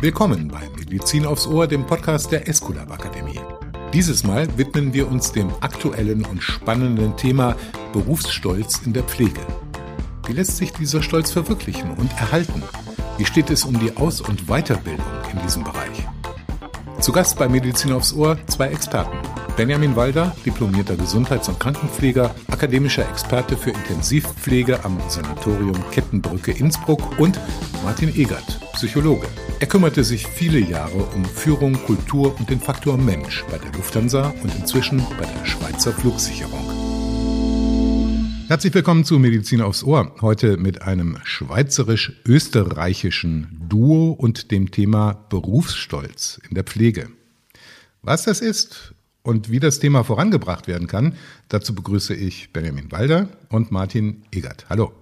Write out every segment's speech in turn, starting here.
Willkommen bei Medizin aufs Ohr, dem Podcast der Esculap Akademie. Dieses Mal widmen wir uns dem aktuellen und spannenden Thema Berufsstolz in der Pflege. Wie lässt sich dieser Stolz verwirklichen und erhalten? Wie steht es um die Aus- und Weiterbildung in diesem Bereich? Zu Gast bei Medizin aufs Ohr zwei Experten. Benjamin Walder, diplomierter Gesundheits- und Krankenpfleger, akademischer Experte für Intensivpflege am Sanatorium Kettenbrücke Innsbruck und Martin Egert, Psychologe. Er kümmerte sich viele Jahre um Führung, Kultur und den Faktor Mensch bei der Lufthansa und inzwischen bei der Schweizer Flugsicherung. Herzlich willkommen zu Medizin aufs Ohr. Heute mit einem schweizerisch-österreichischen Duo und dem Thema Berufsstolz in der Pflege. Was das ist und wie das Thema vorangebracht werden kann, dazu begrüße ich Benjamin Walder und Martin Egert. Hallo.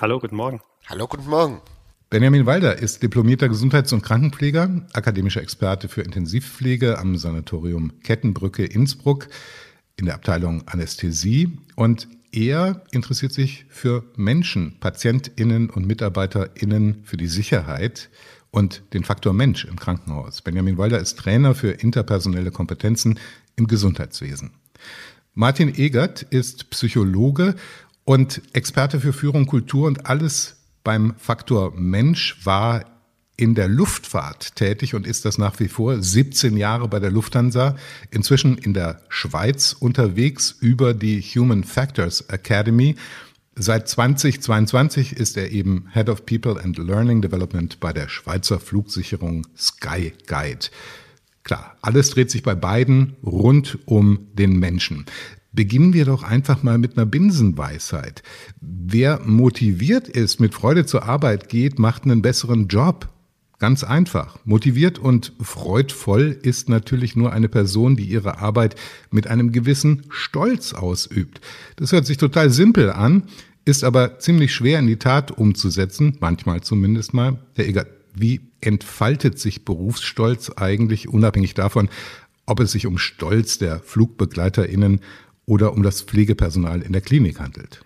Hallo, guten Morgen. Hallo, guten Morgen. Benjamin Walder ist diplomierter Gesundheits- und Krankenpfleger, akademischer Experte für Intensivpflege am Sanatorium Kettenbrücke Innsbruck in der Abteilung Anästhesie und er interessiert sich für Menschen, PatientInnen und MitarbeiterInnen für die Sicherheit und den Faktor Mensch im Krankenhaus. Benjamin Walder ist Trainer für interpersonelle Kompetenzen im Gesundheitswesen. Martin Egert ist Psychologe und Experte für Führung, Kultur und alles beim Faktor Mensch war in der Luftfahrt tätig und ist das nach wie vor 17 Jahre bei der Lufthansa, inzwischen in der Schweiz unterwegs über die Human Factors Academy. Seit 2022 ist er eben Head of People and Learning Development bei der Schweizer Flugsicherung Sky Guide. Klar, alles dreht sich bei beiden rund um den Menschen. Beginnen wir doch einfach mal mit einer Binsenweisheit. Wer motiviert ist, mit Freude zur Arbeit geht, macht einen besseren Job. Ganz einfach. Motiviert und freudvoll ist natürlich nur eine Person, die ihre Arbeit mit einem gewissen Stolz ausübt. Das hört sich total simpel an, ist aber ziemlich schwer in die Tat umzusetzen, manchmal zumindest mal. Egger, wie entfaltet sich Berufsstolz eigentlich, unabhängig davon, ob es sich um Stolz der FlugbegleiterInnen oder um das Pflegepersonal in der Klinik handelt?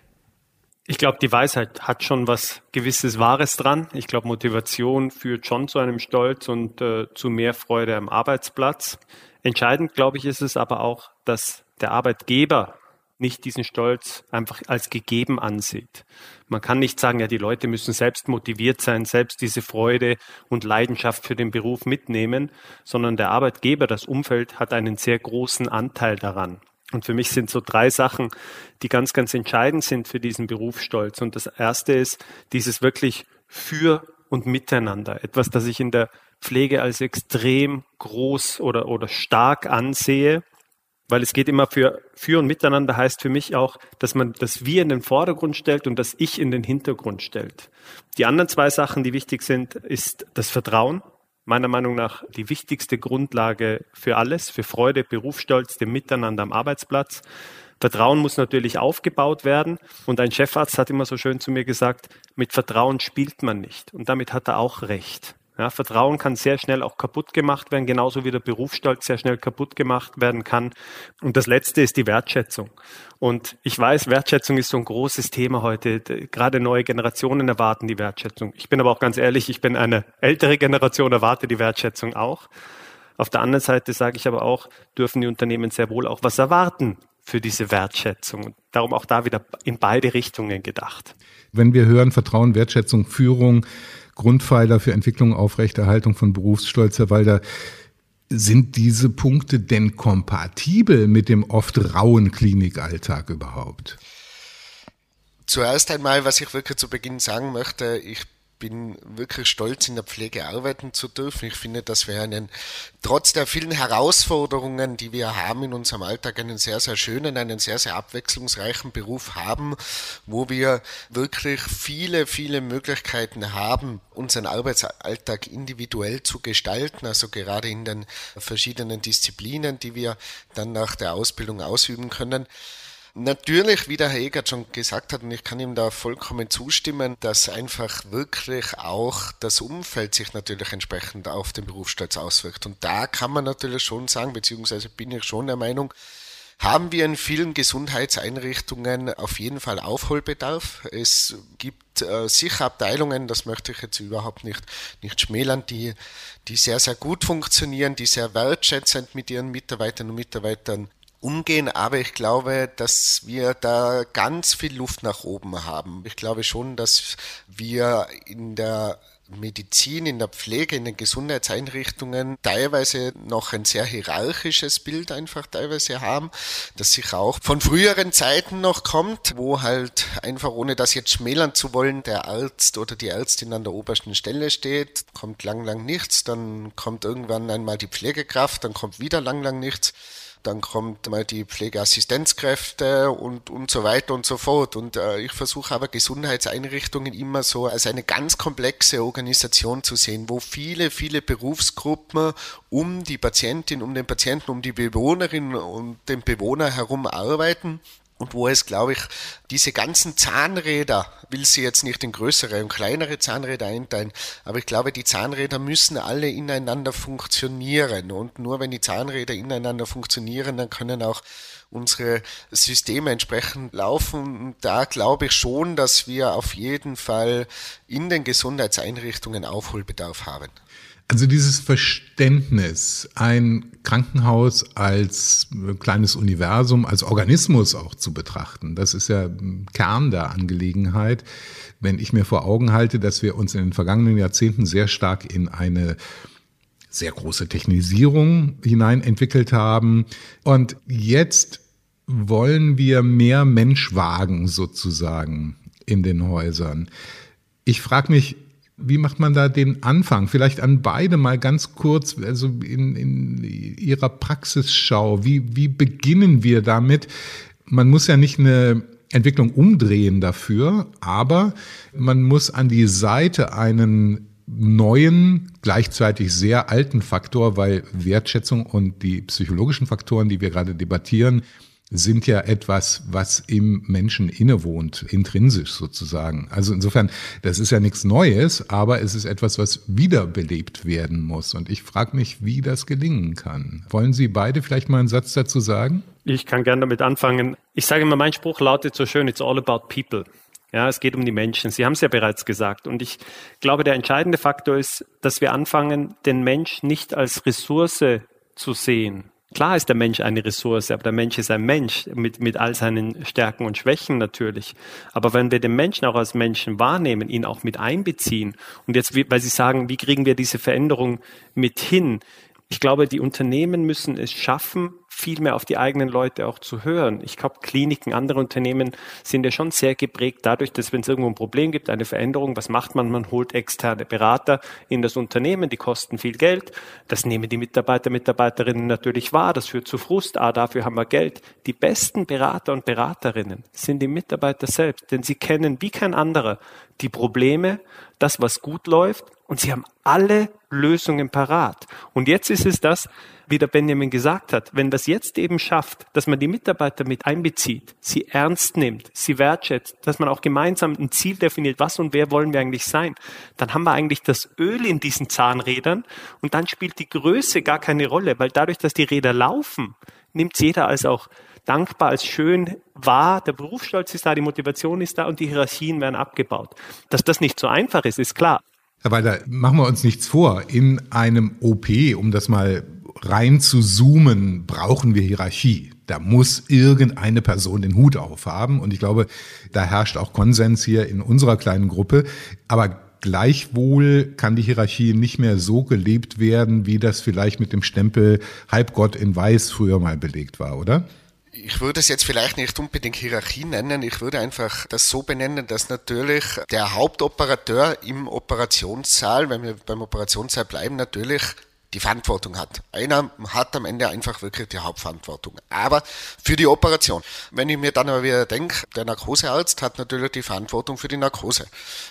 Ich glaube, die Weisheit hat schon was gewisses Wahres dran. Ich glaube, Motivation führt schon zu einem Stolz und äh, zu mehr Freude am Arbeitsplatz. Entscheidend, glaube ich, ist es aber auch, dass der Arbeitgeber nicht diesen Stolz einfach als gegeben ansieht. Man kann nicht sagen, ja, die Leute müssen selbst motiviert sein, selbst diese Freude und Leidenschaft für den Beruf mitnehmen, sondern der Arbeitgeber, das Umfeld hat einen sehr großen Anteil daran. Und für mich sind so drei Sachen, die ganz, ganz entscheidend sind für diesen Berufsstolz. Und das erste ist dieses wirklich für und miteinander. Etwas, das ich in der Pflege als extrem groß oder, oder stark ansehe. Weil es geht immer für, für und miteinander heißt für mich auch, dass man das Wir in den Vordergrund stellt und das Ich in den Hintergrund stellt. Die anderen zwei Sachen, die wichtig sind, ist das Vertrauen meiner Meinung nach die wichtigste Grundlage für alles, für Freude, Berufsstolz, dem Miteinander am Arbeitsplatz. Vertrauen muss natürlich aufgebaut werden. Und ein Chefarzt hat immer so schön zu mir gesagt, mit Vertrauen spielt man nicht. Und damit hat er auch recht. Ja, Vertrauen kann sehr schnell auch kaputt gemacht werden, genauso wie der Berufsstolz sehr schnell kaputt gemacht werden kann. Und das Letzte ist die Wertschätzung. Und ich weiß, Wertschätzung ist so ein großes Thema heute. Gerade neue Generationen erwarten die Wertschätzung. Ich bin aber auch ganz ehrlich, ich bin eine ältere Generation, erwarte die Wertschätzung auch. Auf der anderen Seite sage ich aber auch, dürfen die Unternehmen sehr wohl auch was erwarten für diese Wertschätzung. Darum auch da wieder in beide Richtungen gedacht. Wenn wir hören Vertrauen, Wertschätzung, Führung, Grundpfeiler für Entwicklung, Aufrechterhaltung von Berufsstolz, Herr Walder. Sind diese Punkte denn kompatibel mit dem oft rauen Klinikalltag überhaupt? Zuerst einmal, was ich wirklich zu Beginn sagen möchte, ich bin wirklich stolz, in der Pflege arbeiten zu dürfen. Ich finde, dass wir einen, trotz der vielen Herausforderungen, die wir haben in unserem Alltag, einen sehr, sehr schönen, einen sehr, sehr abwechslungsreichen Beruf haben, wo wir wirklich viele, viele Möglichkeiten haben, unseren Arbeitsalltag individuell zu gestalten, also gerade in den verschiedenen Disziplinen, die wir dann nach der Ausbildung ausüben können. Natürlich, wie der Herr Egert schon gesagt hat, und ich kann ihm da vollkommen zustimmen, dass einfach wirklich auch das Umfeld sich natürlich entsprechend auf den Berufsstolz auswirkt. Und da kann man natürlich schon sagen, beziehungsweise bin ich schon der Meinung, haben wir in vielen Gesundheitseinrichtungen auf jeden Fall Aufholbedarf. Es gibt äh, sicher Abteilungen, das möchte ich jetzt überhaupt nicht, nicht schmälern, die, die sehr, sehr gut funktionieren, die sehr wertschätzend mit ihren Mitarbeitern und Mitarbeitern umgehen, aber ich glaube, dass wir da ganz viel Luft nach oben haben. Ich glaube schon, dass wir in der Medizin, in der Pflege, in den Gesundheitseinrichtungen teilweise noch ein sehr hierarchisches Bild einfach teilweise haben, das sich auch von früheren Zeiten noch kommt, wo halt einfach, ohne das jetzt schmälern zu wollen, der Arzt oder die Ärztin an der obersten Stelle steht, kommt lang, lang nichts, dann kommt irgendwann einmal die Pflegekraft, dann kommt wieder lang, lang nichts dann kommt mal die Pflegeassistenzkräfte und, und so weiter und so fort. Und äh, ich versuche aber Gesundheitseinrichtungen immer so als eine ganz komplexe Organisation zu sehen, wo viele, viele Berufsgruppen um die Patientin, um den Patienten, um die Bewohnerin und den Bewohner herum arbeiten und wo es, glaube ich, diese ganzen Zahnräder, will sie jetzt nicht in größere und kleinere Zahnräder einteilen, aber ich glaube, die Zahnräder müssen alle ineinander funktionieren. Und nur wenn die Zahnräder ineinander funktionieren, dann können auch unsere Systeme entsprechend laufen. Und da glaube ich schon, dass wir auf jeden Fall in den Gesundheitseinrichtungen Aufholbedarf haben. Also dieses Verständnis, ein Krankenhaus als kleines Universum, als Organismus auch zu betrachten, das ist ja Kern der Angelegenheit. Wenn ich mir vor Augen halte, dass wir uns in den vergangenen Jahrzehnten sehr stark in eine sehr große Technisierung hinein entwickelt haben und jetzt wollen wir mehr Mensch wagen sozusagen in den Häusern. Ich frage mich, wie macht man da den Anfang? Vielleicht an beide mal ganz kurz, also in, in Ihrer Praxisschau. Wie, wie beginnen wir damit? Man muss ja nicht eine Entwicklung umdrehen dafür, aber man muss an die Seite einen neuen, gleichzeitig sehr alten Faktor, weil Wertschätzung und die psychologischen Faktoren, die wir gerade debattieren, sind ja etwas, was im Menschen innewohnt, intrinsisch sozusagen. Also insofern, das ist ja nichts Neues, aber es ist etwas, was wiederbelebt werden muss. Und ich frage mich, wie das gelingen kann. Wollen Sie beide vielleicht mal einen Satz dazu sagen? Ich kann gerne damit anfangen. Ich sage immer, mein Spruch lautet so schön, it's all about people. Ja, es geht um die Menschen. Sie haben es ja bereits gesagt. Und ich glaube, der entscheidende Faktor ist, dass wir anfangen, den Mensch nicht als Ressource zu sehen, Klar ist der Mensch eine Ressource, aber der Mensch ist ein Mensch mit, mit all seinen Stärken und Schwächen natürlich. Aber wenn wir den Menschen auch als Menschen wahrnehmen, ihn auch mit einbeziehen und jetzt, weil Sie sagen, wie kriegen wir diese Veränderung mit hin? Ich glaube, die Unternehmen müssen es schaffen, viel mehr auf die eigenen Leute auch zu hören. Ich glaube, Kliniken, andere Unternehmen sind ja schon sehr geprägt dadurch, dass wenn es irgendwo ein Problem gibt, eine Veränderung, was macht man? Man holt externe Berater in das Unternehmen, die kosten viel Geld. Das nehmen die Mitarbeiter, Mitarbeiterinnen natürlich wahr. Das führt zu Frust. Ah, dafür haben wir Geld. Die besten Berater und Beraterinnen sind die Mitarbeiter selbst, denn sie kennen wie kein anderer die Probleme, das, was gut läuft und sie haben alle Lösungen parat. Und jetzt ist es das, wie der Benjamin gesagt hat, wenn das jetzt eben schafft, dass man die Mitarbeiter mit einbezieht, sie ernst nimmt, sie wertschätzt, dass man auch gemeinsam ein Ziel definiert, was und wer wollen wir eigentlich sein, dann haben wir eigentlich das Öl in diesen Zahnrädern und dann spielt die Größe gar keine Rolle, weil dadurch, dass die Räder laufen, nimmt jeder als auch dankbar, als schön wahr, der Berufsstolz ist da, die Motivation ist da und die Hierarchien werden abgebaut. Dass das nicht so einfach ist, ist klar. Herr Walter, machen wir uns nichts vor. In einem OP, um das mal rein zu zoomen, brauchen wir Hierarchie. Da muss irgendeine Person den Hut aufhaben. Und ich glaube, da herrscht auch Konsens hier in unserer kleinen Gruppe. Aber Gleichwohl kann die Hierarchie nicht mehr so gelebt werden, wie das vielleicht mit dem Stempel Halbgott in Weiß früher mal belegt war, oder? Ich würde es jetzt vielleicht nicht unbedingt Hierarchie nennen, ich würde einfach das so benennen, dass natürlich der Hauptoperateur im Operationssaal, wenn wir beim Operationssaal bleiben, natürlich die Verantwortung hat. Einer hat am Ende einfach wirklich die Hauptverantwortung. Aber für die Operation. Wenn ich mir dann aber wieder denke, der Narkosearzt hat natürlich die Verantwortung für die Narkose.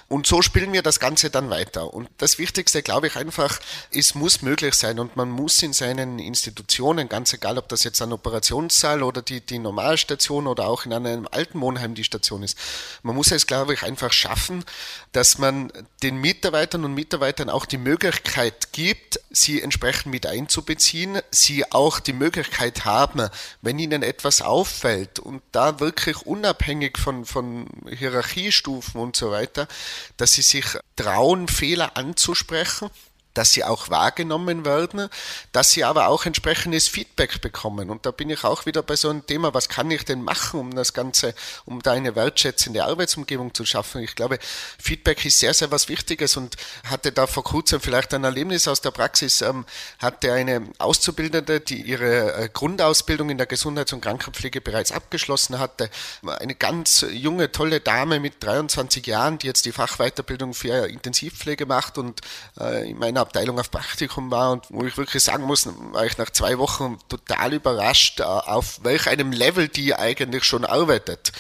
Und so spielen wir das Ganze dann weiter. Und das Wichtigste, glaube ich, einfach, es muss möglich sein und man muss in seinen Institutionen, ganz egal, ob das jetzt ein Operationssaal oder die, die Normalstation oder auch in einem alten Wohnheim die Station ist, man muss es, glaube ich, einfach schaffen, dass man den Mitarbeitern und Mitarbeitern auch die Möglichkeit gibt, sie entsprechend mit einzubeziehen, sie auch die Möglichkeit haben, wenn ihnen etwas auffällt und da wirklich unabhängig von, von Hierarchiestufen und so weiter, dass sie sich trauen, Fehler anzusprechen dass sie auch wahrgenommen werden, dass sie aber auch entsprechendes Feedback bekommen. Und da bin ich auch wieder bei so einem Thema, was kann ich denn machen, um das Ganze, um da eine wertschätzende Arbeitsumgebung zu schaffen. Ich glaube, Feedback ist sehr, sehr was Wichtiges und hatte da vor kurzem vielleicht ein Erlebnis aus der Praxis, ähm, hatte eine Auszubildende, die ihre äh, Grundausbildung in der Gesundheits- und Krankenpflege bereits abgeschlossen hatte. Eine ganz junge, tolle Dame mit 23 Jahren, die jetzt die Fachweiterbildung für Intensivpflege macht und äh, in meiner Abteilung auf Praktikum war und wo ich wirklich sagen muss, war ich nach zwei Wochen total überrascht, äh, auf welch einem Level die eigentlich schon arbeitet.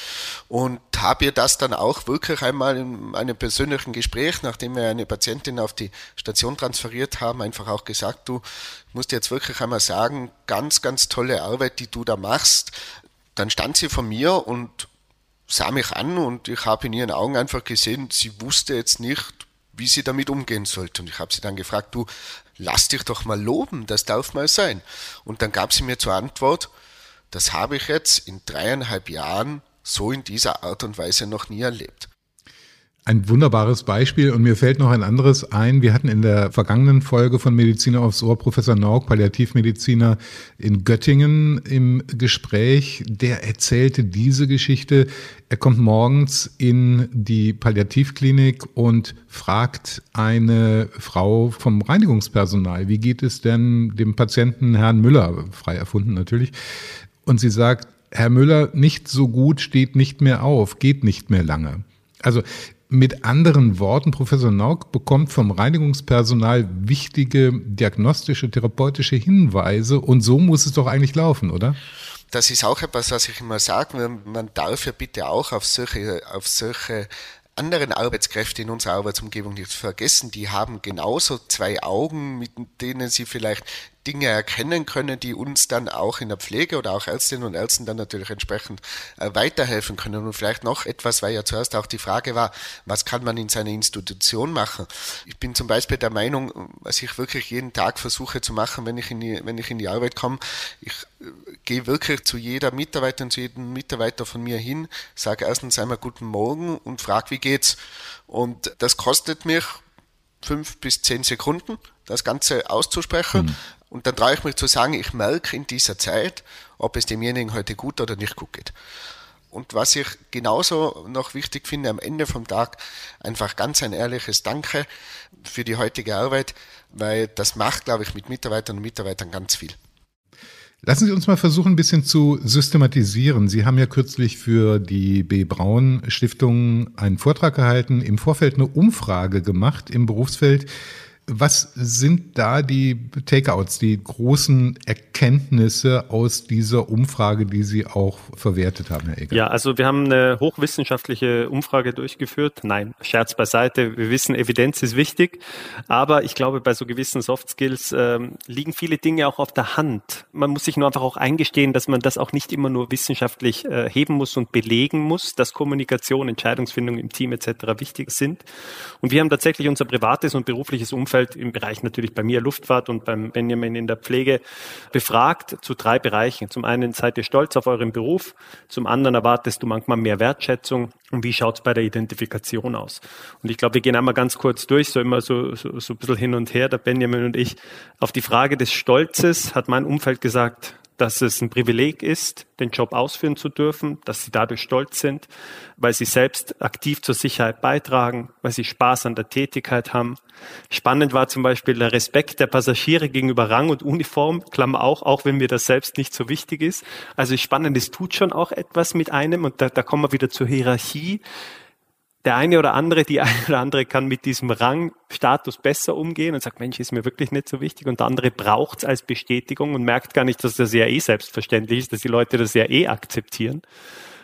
Und habe ihr das dann auch wirklich einmal in einem persönlichen Gespräch, nachdem wir eine Patientin auf die Station transferiert haben, einfach auch gesagt, du musst jetzt wirklich einmal sagen, ganz, ganz tolle Arbeit, die du da machst. Dann stand sie vor mir und sah mich an und ich habe in ihren Augen einfach gesehen, sie wusste jetzt nicht, wie sie damit umgehen sollte. Und ich habe sie dann gefragt, du, lass dich doch mal loben, das darf mal sein. Und dann gab sie mir zur Antwort, das habe ich jetzt in dreieinhalb Jahren so in dieser Art und Weise noch nie erlebt. Ein wunderbares Beispiel und mir fällt noch ein anderes ein. Wir hatten in der vergangenen Folge von Mediziner aufs Ohr Professor Naug, Palliativmediziner in Göttingen im Gespräch. Der erzählte diese Geschichte. Er kommt morgens in die Palliativklinik und fragt eine Frau vom Reinigungspersonal, wie geht es denn dem Patienten Herrn Müller, frei erfunden natürlich. Und sie sagt, Herr Müller, nicht so gut, steht nicht mehr auf, geht nicht mehr lange. Also mit anderen Worten, Professor Nauk bekommt vom Reinigungspersonal wichtige diagnostische, therapeutische Hinweise und so muss es doch eigentlich laufen, oder? Das ist auch etwas, was ich immer sage. Man darf ja bitte auch auf solche, auf solche anderen Arbeitskräfte in unserer Arbeitsumgebung nicht vergessen. Die haben genauso zwei Augen, mit denen sie vielleicht Dinge erkennen können, die uns dann auch in der Pflege oder auch Ärztinnen und Ärzten dann natürlich entsprechend äh, weiterhelfen können. Und vielleicht noch etwas, weil ja zuerst auch die Frage war, was kann man in seiner Institution machen? Ich bin zum Beispiel der Meinung, was ich wirklich jeden Tag versuche zu machen, wenn ich in die, wenn ich in die Arbeit komme, ich äh, gehe wirklich zu jeder Mitarbeiterin, zu jedem Mitarbeiter von mir hin, sage erstens einmal guten Morgen und frage, wie geht's? Und das kostet mich fünf bis zehn Sekunden, das Ganze auszusprechen. Mhm. Und dann traue ich mich zu sagen, ich merke in dieser Zeit, ob es demjenigen heute gut oder nicht gut geht. Und was ich genauso noch wichtig finde, am Ende vom Tag einfach ganz ein ehrliches Danke für die heutige Arbeit, weil das macht, glaube ich, mit Mitarbeitern und Mitarbeitern ganz viel. Lassen Sie uns mal versuchen, ein bisschen zu systematisieren. Sie haben ja kürzlich für die B. Braun Stiftung einen Vortrag gehalten, im Vorfeld eine Umfrage gemacht im Berufsfeld was sind da die Takeouts, die großen Erkenntnisse aus dieser Umfrage, die Sie auch verwertet haben, Herr Eger? Ja, also wir haben eine hochwissenschaftliche Umfrage durchgeführt. Nein, Scherz beiseite. Wir wissen, Evidenz ist wichtig. Aber ich glaube, bei so gewissen Soft Skills ähm, liegen viele Dinge auch auf der Hand. Man muss sich nur einfach auch eingestehen, dass man das auch nicht immer nur wissenschaftlich äh, heben muss und belegen muss, dass Kommunikation, Entscheidungsfindung im Team etc. wichtig sind. Und wir haben tatsächlich unser privates und berufliches Umfeld Umfeld im Bereich natürlich bei mir Luftfahrt und beim Benjamin in der Pflege befragt zu drei Bereichen. Zum einen seid ihr stolz auf euren Beruf, zum anderen erwartest du manchmal mehr Wertschätzung und wie schaut es bei der Identifikation aus? Und ich glaube, wir gehen einmal ganz kurz durch, so immer so, so, so ein bisschen hin und her, der Benjamin und ich. Auf die Frage des Stolzes hat mein Umfeld gesagt, dass es ein Privileg ist, den Job ausführen zu dürfen, dass sie dadurch stolz sind, weil sie selbst aktiv zur Sicherheit beitragen, weil sie Spaß an der Tätigkeit haben. Spannend war zum Beispiel der Respekt der Passagiere gegenüber Rang und Uniform, Klammer auch, auch wenn mir das selbst nicht so wichtig ist. Also spannend, es tut schon auch etwas mit einem und da, da kommen wir wieder zur Hierarchie der eine oder andere, die eine oder andere kann mit diesem Rangstatus besser umgehen und sagt, Mensch, ist mir wirklich nicht so wichtig. Und der andere braucht es als Bestätigung und merkt gar nicht, dass das ja eh selbstverständlich ist, dass die Leute das ja eh akzeptieren.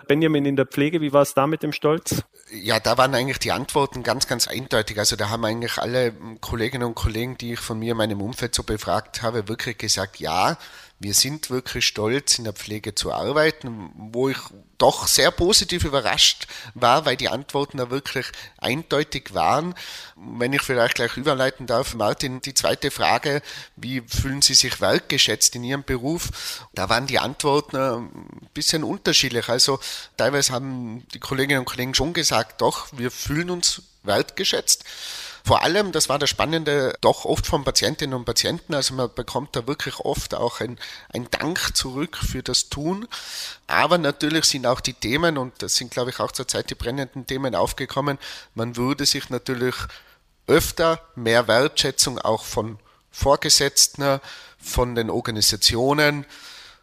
Benjamin in der Pflege, wie war es da mit dem Stolz? Ja, da waren eigentlich die Antworten ganz, ganz eindeutig. Also da haben eigentlich alle Kolleginnen und Kollegen, die ich von mir in meinem Umfeld so befragt habe, wirklich gesagt, ja, wir sind wirklich stolz, in der Pflege zu arbeiten, wo ich doch sehr positiv überrascht war, weil die Antworten da wirklich eindeutig waren. Wenn ich vielleicht gleich überleiten darf, Martin, die zweite Frage, wie fühlen Sie sich wertgeschätzt in Ihrem Beruf? Da waren die Antworten ein bisschen unterschiedlich. Also teilweise haben die Kolleginnen und Kollegen schon gesagt, doch, wir fühlen uns wertgeschätzt. Vor allem, das war das Spannende, doch oft von Patientinnen und Patienten, also man bekommt da wirklich oft auch ein, ein Dank zurück für das Tun. Aber natürlich sind auch die Themen, und das sind, glaube ich, auch zurzeit die brennenden Themen aufgekommen, man würde sich natürlich öfter mehr Wertschätzung auch von Vorgesetzten, von den Organisationen,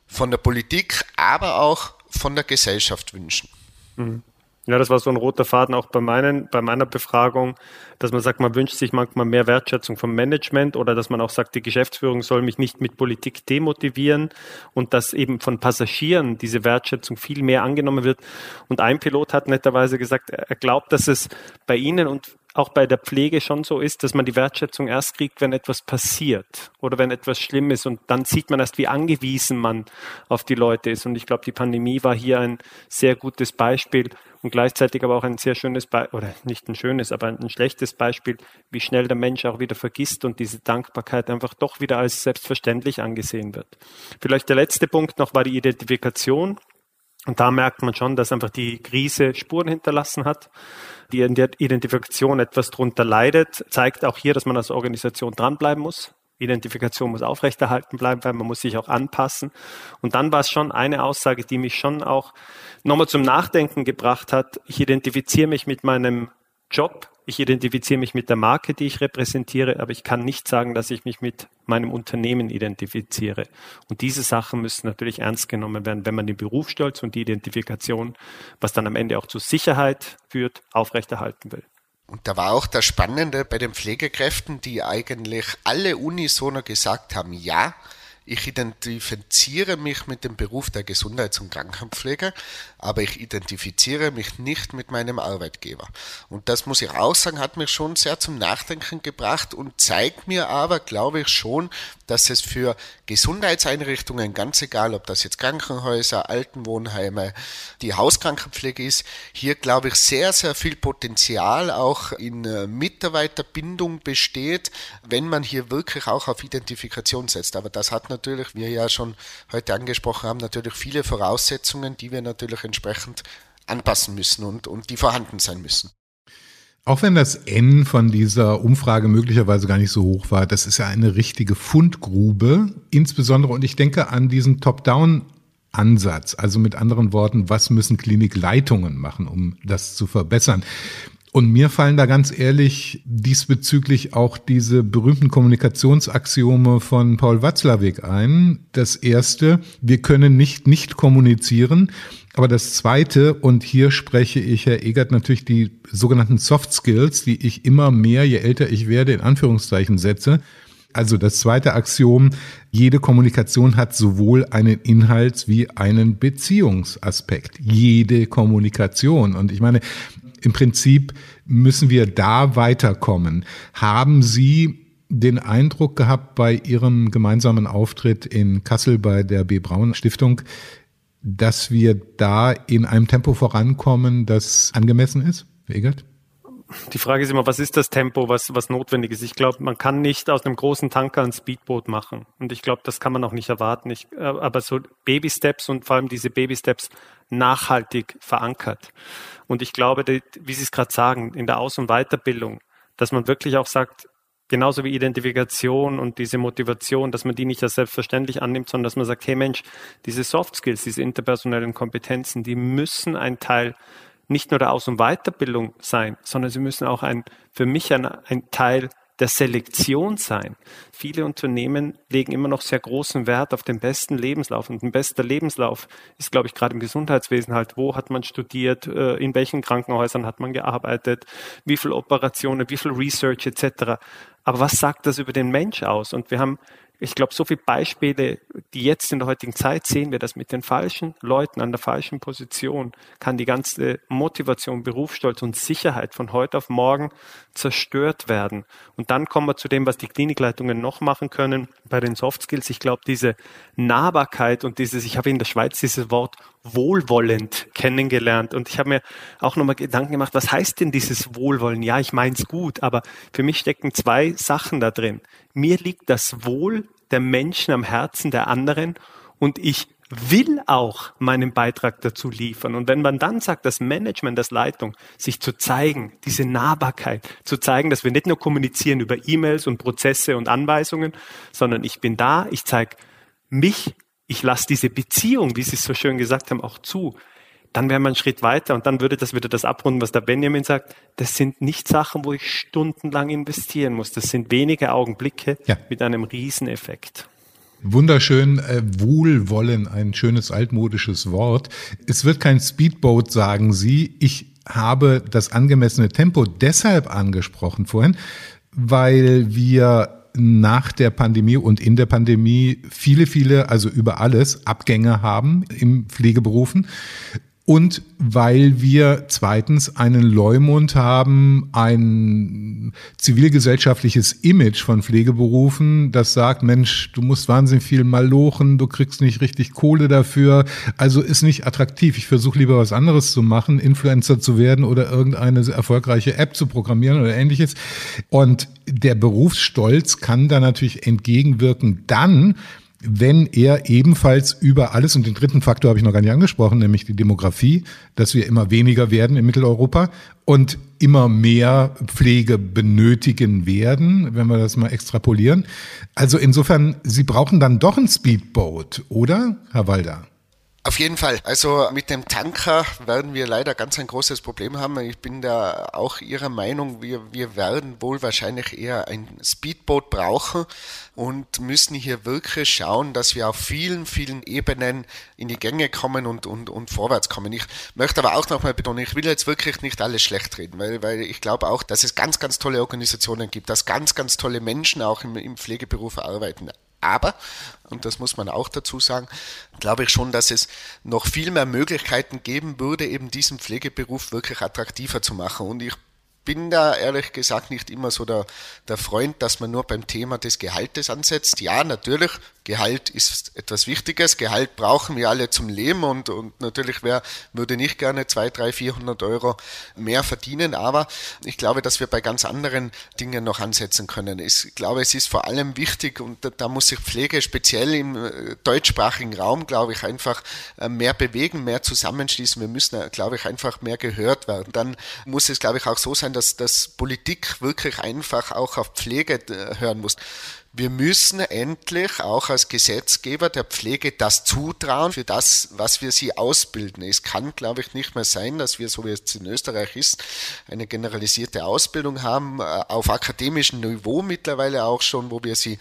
von der Politik, aber auch von der Gesellschaft wünschen. Mhm. Ja, das war so ein roter Faden auch bei, meinen, bei meiner Befragung, dass man sagt, man wünscht sich manchmal mehr Wertschätzung vom Management oder dass man auch sagt, die Geschäftsführung soll mich nicht mit Politik demotivieren und dass eben von Passagieren diese Wertschätzung viel mehr angenommen wird. Und ein Pilot hat netterweise gesagt, er glaubt, dass es bei Ihnen und auch bei der Pflege schon so ist, dass man die Wertschätzung erst kriegt, wenn etwas passiert oder wenn etwas schlimm ist. Und dann sieht man erst, wie angewiesen man auf die Leute ist. Und ich glaube, die Pandemie war hier ein sehr gutes Beispiel und gleichzeitig aber auch ein sehr schönes, Be oder nicht ein schönes, aber ein schlechtes Beispiel, wie schnell der Mensch auch wieder vergisst und diese Dankbarkeit einfach doch wieder als selbstverständlich angesehen wird. Vielleicht der letzte Punkt noch war die Identifikation. Und da merkt man schon, dass einfach die Krise Spuren hinterlassen hat. Die Identifikation etwas drunter leidet, zeigt auch hier, dass man als Organisation dranbleiben muss. Identifikation muss aufrechterhalten bleiben, weil man muss sich auch anpassen. Und dann war es schon eine Aussage, die mich schon auch nochmal zum Nachdenken gebracht hat. Ich identifiziere mich mit meinem Job, ich identifiziere mich mit der Marke, die ich repräsentiere, aber ich kann nicht sagen, dass ich mich mit meinem Unternehmen identifiziere. Und diese Sachen müssen natürlich ernst genommen werden, wenn man den Berufsstolz und die Identifikation, was dann am Ende auch zur Sicherheit führt, aufrechterhalten will. Und da war auch das Spannende bei den Pflegekräften, die eigentlich alle unisono gesagt haben, ja, ich identifiziere mich mit dem Beruf der Gesundheits- und Krankenpflege, aber ich identifiziere mich nicht mit meinem Arbeitgeber. Und das muss ich auch sagen, hat mich schon sehr zum Nachdenken gebracht und zeigt mir aber, glaube ich, schon, dass es für Gesundheitseinrichtungen, ganz egal, ob das jetzt Krankenhäuser, Altenwohnheime, die Hauskrankenpflege ist, hier, glaube ich, sehr, sehr viel Potenzial auch in äh, Mitarbeiterbindung besteht, wenn man hier wirklich auch auf Identifikation setzt. Aber das hat natürlich, wie wir ja schon heute angesprochen haben, natürlich viele Voraussetzungen, die wir natürlich entsprechend anpassen müssen und, und die vorhanden sein müssen. Auch wenn das N von dieser Umfrage möglicherweise gar nicht so hoch war, das ist ja eine richtige Fundgrube, insbesondere, und ich denke an diesen Top-Down Ansatz. Also mit anderen Worten, was müssen Klinikleitungen machen, um das zu verbessern? Und mir fallen da ganz ehrlich diesbezüglich auch diese berühmten Kommunikationsaxiome von Paul Watzlawick ein. Das erste, wir können nicht nicht kommunizieren. Aber das zweite, und hier spreche ich, Herr Egert, natürlich die sogenannten Soft Skills, die ich immer mehr, je älter ich werde, in Anführungszeichen setze. Also das zweite Axiom, jede Kommunikation hat sowohl einen Inhalts- wie einen Beziehungsaspekt. Jede Kommunikation. Und ich meine, im Prinzip müssen wir da weiterkommen. Haben Sie den Eindruck gehabt bei Ihrem gemeinsamen Auftritt in Kassel bei der B. Braun Stiftung, dass wir da in einem Tempo vorankommen, das angemessen ist, Egert? Die Frage ist immer, was ist das Tempo, was, was notwendig ist? Ich glaube, man kann nicht aus einem großen Tanker ein Speedboot machen. Und ich glaube, das kann man auch nicht erwarten. Ich, äh, aber so Baby Steps und vor allem diese Baby Steps nachhaltig verankert. Und ich glaube, wie Sie es gerade sagen, in der Aus- und Weiterbildung, dass man wirklich auch sagt, genauso wie Identifikation und diese Motivation, dass man die nicht als selbstverständlich annimmt, sondern dass man sagt, hey Mensch, diese Soft Skills, diese interpersonellen Kompetenzen, die müssen ein Teil nicht nur der Aus- und Weiterbildung sein, sondern sie müssen auch ein, für mich ein, ein Teil der Selektion sein. Viele Unternehmen legen immer noch sehr großen Wert auf den besten Lebenslauf. Und ein bester Lebenslauf ist, glaube ich, gerade im Gesundheitswesen halt, wo hat man studiert, äh, in welchen Krankenhäusern hat man gearbeitet, wie viele Operationen, wie viel Research etc. Aber was sagt das über den Mensch aus? Und wir haben ich glaube, so viele Beispiele, die jetzt in der heutigen Zeit sehen wir, dass mit den falschen Leuten an der falschen Position kann die ganze Motivation, Berufsstolz und Sicherheit von heute auf morgen zerstört werden. Und dann kommen wir zu dem, was die Klinikleitungen noch machen können bei den Soft Skills. Ich glaube, diese Nahbarkeit und dieses, ich habe in der Schweiz dieses Wort wohlwollend kennengelernt und ich habe mir auch nochmal Gedanken gemacht, was heißt denn dieses Wohlwollen? Ja, ich meine es gut, aber für mich stecken zwei Sachen da drin. Mir liegt das Wohl der Menschen am Herzen der anderen und ich will auch meinen Beitrag dazu liefern. Und wenn man dann sagt, das Management, das Leitung, sich zu zeigen, diese Nahbarkeit, zu zeigen, dass wir nicht nur kommunizieren über E-Mails und Prozesse und Anweisungen, sondern ich bin da, ich zeige mich, ich lasse diese Beziehung, wie Sie es so schön gesagt haben, auch zu dann wäre man einen Schritt weiter und dann würde das wieder das abrunden, was der Benjamin sagt. Das sind nicht Sachen, wo ich stundenlang investieren muss. Das sind wenige Augenblicke ja. mit einem Rieseneffekt. Wunderschön, äh, Wohlwollen, ein schönes altmodisches Wort. Es wird kein Speedboat, sagen Sie. Ich habe das angemessene Tempo deshalb angesprochen vorhin, weil wir nach der Pandemie und in der Pandemie viele, viele, also über alles Abgänge haben im Pflegeberufen und weil wir zweitens einen Leumund haben, ein zivilgesellschaftliches Image von Pflegeberufen, das sagt, Mensch, du musst wahnsinnig viel malochen, du kriegst nicht richtig Kohle dafür, also ist nicht attraktiv. Ich versuche lieber was anderes zu machen, Influencer zu werden oder irgendeine erfolgreiche App zu programmieren oder ähnliches. Und der Berufsstolz kann da natürlich entgegenwirken dann, wenn er ebenfalls über alles, und den dritten Faktor habe ich noch gar nicht angesprochen, nämlich die Demografie, dass wir immer weniger werden in Mitteleuropa und immer mehr Pflege benötigen werden, wenn wir das mal extrapolieren. Also insofern, Sie brauchen dann doch ein Speedboat, oder, Herr Walder? Auf jeden Fall. Also mit dem Tanker werden wir leider ganz ein großes Problem haben. Ich bin da auch Ihrer Meinung, wir, wir werden wohl wahrscheinlich eher ein Speedboot brauchen und müssen hier wirklich schauen, dass wir auf vielen, vielen Ebenen in die Gänge kommen und, und, und vorwärts kommen. Ich möchte aber auch nochmal betonen, ich will jetzt wirklich nicht alles schlecht reden, weil, weil ich glaube auch, dass es ganz, ganz tolle Organisationen gibt, dass ganz, ganz tolle Menschen auch im, im Pflegeberuf arbeiten. Aber, und das muss man auch dazu sagen, glaube ich schon, dass es noch viel mehr Möglichkeiten geben würde, eben diesen Pflegeberuf wirklich attraktiver zu machen. Und ich bin da ehrlich gesagt nicht immer so der, der Freund, dass man nur beim Thema des Gehaltes ansetzt. Ja, natürlich, Gehalt ist etwas Wichtiges. Gehalt brauchen wir alle zum Leben und, und natürlich wer würde nicht gerne 200, 300, 400 Euro mehr verdienen. Aber ich glaube, dass wir bei ganz anderen Dingen noch ansetzen können. Ich glaube, es ist vor allem wichtig und da, da muss sich Pflege speziell im äh, deutschsprachigen Raum, glaube ich, einfach äh, mehr bewegen, mehr zusammenschließen. Wir müssen, äh, glaube ich, einfach mehr gehört werden. Dann muss es, glaube ich, auch so sein, dass, dass Politik wirklich einfach auch auf Pflege hören muss. Wir müssen endlich auch als Gesetzgeber der Pflege das zutrauen für das, was wir sie ausbilden. Es kann, glaube ich, nicht mehr sein, dass wir, so wie es in Österreich ist, eine generalisierte Ausbildung haben, äh, auf akademischem Niveau mittlerweile auch schon, wo wir sie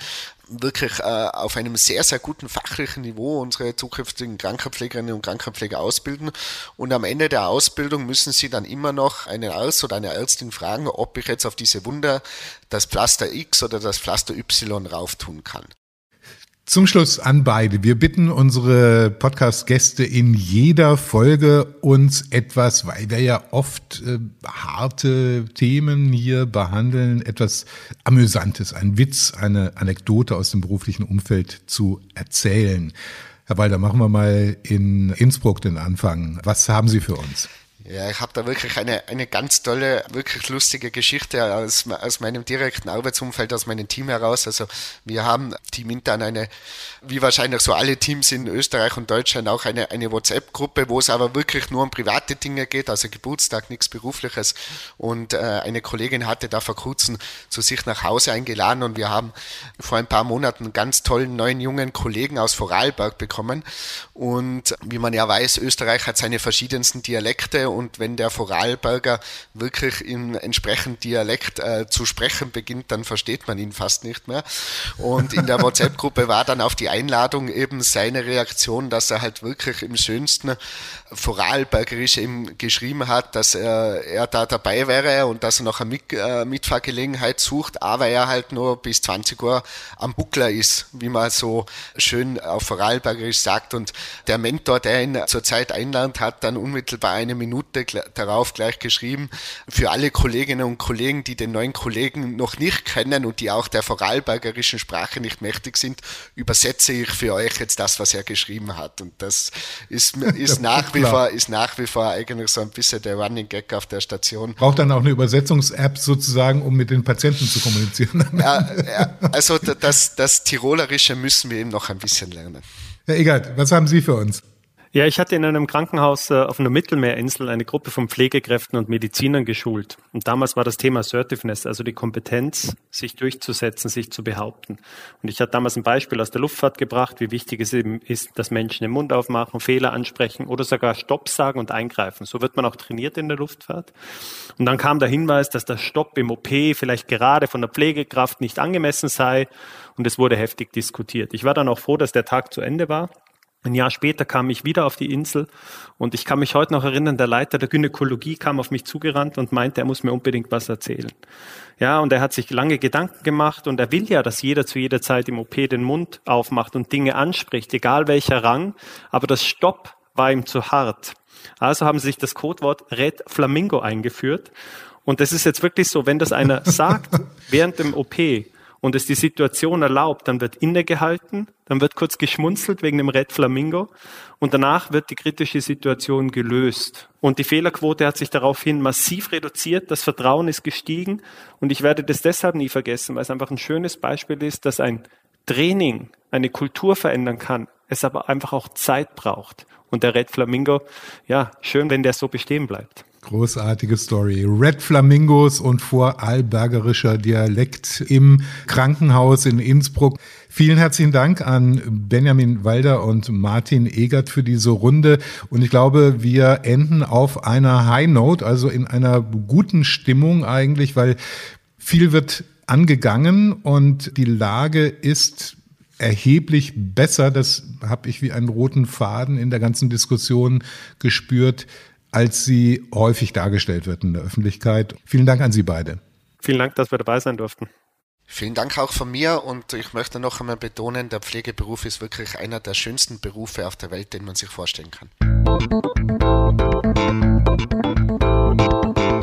wirklich äh, auf einem sehr, sehr guten fachlichen Niveau unsere zukünftigen Krankenpflegerinnen und Krankenpfleger ausbilden. Und am Ende der Ausbildung müssen sie dann immer noch einen Arzt oder eine Ärztin fragen, ob ich jetzt auf diese Wunder das Pflaster X oder das Pflaster Y rauf tun kann. Zum Schluss an beide. Wir bitten unsere Podcast-Gäste in jeder Folge uns etwas, weil wir ja oft äh, harte Themen hier behandeln, etwas Amüsantes, ein Witz, eine Anekdote aus dem beruflichen Umfeld zu erzählen. Herr Walder, machen wir mal in Innsbruck den Anfang. Was haben Sie für uns? Ja, ich habe da wirklich eine, eine ganz tolle, wirklich lustige Geschichte aus, aus meinem direkten Arbeitsumfeld, aus meinem Team heraus. Also wir haben Team intern eine, wie wahrscheinlich so alle Teams in Österreich und Deutschland, auch eine, eine WhatsApp-Gruppe, wo es aber wirklich nur um private Dinge geht, also Geburtstag, nichts Berufliches. Und äh, eine Kollegin hatte da vor kurzem zu sich nach Hause eingeladen und wir haben vor ein paar Monaten einen ganz tollen neuen jungen Kollegen aus Vorarlberg bekommen. Und wie man ja weiß, Österreich hat seine verschiedensten Dialekte wenn der Vorarlberger wirklich im entsprechenden Dialekt äh, zu sprechen beginnt, dann versteht man ihn fast nicht mehr. Und in der WhatsApp-Gruppe war dann auf die Einladung eben seine Reaktion, dass er halt wirklich im schönsten Vorarlbergerisch eben geschrieben hat, dass er, er da dabei wäre und dass er noch eine Mit, äh, Mitfahrgelegenheit sucht, aber er halt nur bis 20 Uhr am Buckler ist, wie man so schön auf Vorarlbergerisch sagt. Und der Mentor, der ihn zurzeit einlernt, hat dann unmittelbar eine Minute darauf gleich geschrieben, für alle Kolleginnen und Kollegen, die den neuen Kollegen noch nicht kennen und die auch der vorarlbergerischen Sprache nicht mächtig sind, übersetze ich für euch jetzt das, was er geschrieben hat. Und das ist, ist nach wie vor, ist nach wie vor eigentlich so ein bisschen der Running Gag auf der Station. Braucht dann auch eine Übersetzungs-App sozusagen, um mit den Patienten zu kommunizieren. Ja, also das, das Tirolerische müssen wir eben noch ein bisschen lernen. Herr Egert, was haben Sie für uns? Ja, ich hatte in einem Krankenhaus äh, auf einer Mittelmeerinsel eine Gruppe von Pflegekräften und Medizinern geschult. Und damals war das Thema Assertiveness, also die Kompetenz, sich durchzusetzen, sich zu behaupten. Und ich hatte damals ein Beispiel aus der Luftfahrt gebracht, wie wichtig es eben ist, dass Menschen den Mund aufmachen, Fehler ansprechen oder sogar Stopp sagen und eingreifen. So wird man auch trainiert in der Luftfahrt. Und dann kam der Hinweis, dass der Stopp im OP vielleicht gerade von der Pflegekraft nicht angemessen sei. Und es wurde heftig diskutiert. Ich war dann auch froh, dass der Tag zu Ende war ein Jahr später kam ich wieder auf die Insel und ich kann mich heute noch erinnern, der Leiter der Gynäkologie kam auf mich zugerannt und meinte, er muss mir unbedingt was erzählen. Ja, und er hat sich lange Gedanken gemacht und er will ja, dass jeder zu jeder Zeit im OP den Mund aufmacht und Dinge anspricht, egal welcher Rang, aber das Stopp war ihm zu hart. Also haben sie sich das Codewort Red Flamingo eingeführt und das ist jetzt wirklich so, wenn das einer sagt während dem OP, und es die Situation erlaubt, dann wird innegehalten, dann wird kurz geschmunzelt wegen dem Red Flamingo und danach wird die kritische Situation gelöst. Und die Fehlerquote hat sich daraufhin massiv reduziert, das Vertrauen ist gestiegen und ich werde das deshalb nie vergessen, weil es einfach ein schönes Beispiel ist, dass ein Training eine Kultur verändern kann, es aber einfach auch Zeit braucht. Und der Red Flamingo, ja, schön, wenn der so bestehen bleibt. Großartige Story. Red Flamingos und vorarlbergerischer Dialekt im Krankenhaus in Innsbruck. Vielen herzlichen Dank an Benjamin Walder und Martin Egert für diese Runde. Und ich glaube, wir enden auf einer High Note, also in einer guten Stimmung eigentlich, weil viel wird angegangen und die Lage ist erheblich besser. Das habe ich wie einen roten Faden in der ganzen Diskussion gespürt als sie häufig dargestellt wird in der Öffentlichkeit. Vielen Dank an Sie beide. Vielen Dank, dass wir dabei sein durften. Vielen Dank auch von mir und ich möchte noch einmal betonen, der Pflegeberuf ist wirklich einer der schönsten Berufe auf der Welt, den man sich vorstellen kann.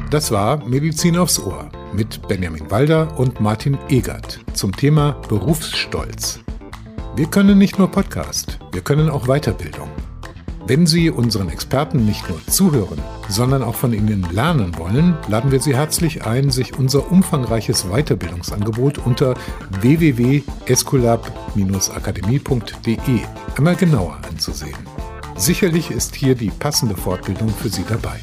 Das war Medizin aufs Ohr mit Benjamin Walder und Martin Egert zum Thema Berufsstolz. Wir können nicht nur Podcast, wir können auch Weiterbildung. Wenn Sie unseren Experten nicht nur zuhören, sondern auch von ihnen lernen wollen, laden wir Sie herzlich ein, sich unser umfangreiches Weiterbildungsangebot unter www.escolab-akademie.de einmal genauer anzusehen. Sicherlich ist hier die passende Fortbildung für Sie dabei.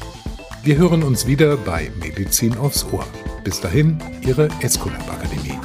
Wir hören uns wieder bei Medizin aufs Ohr. Bis dahin, Ihre Escolab Akademie.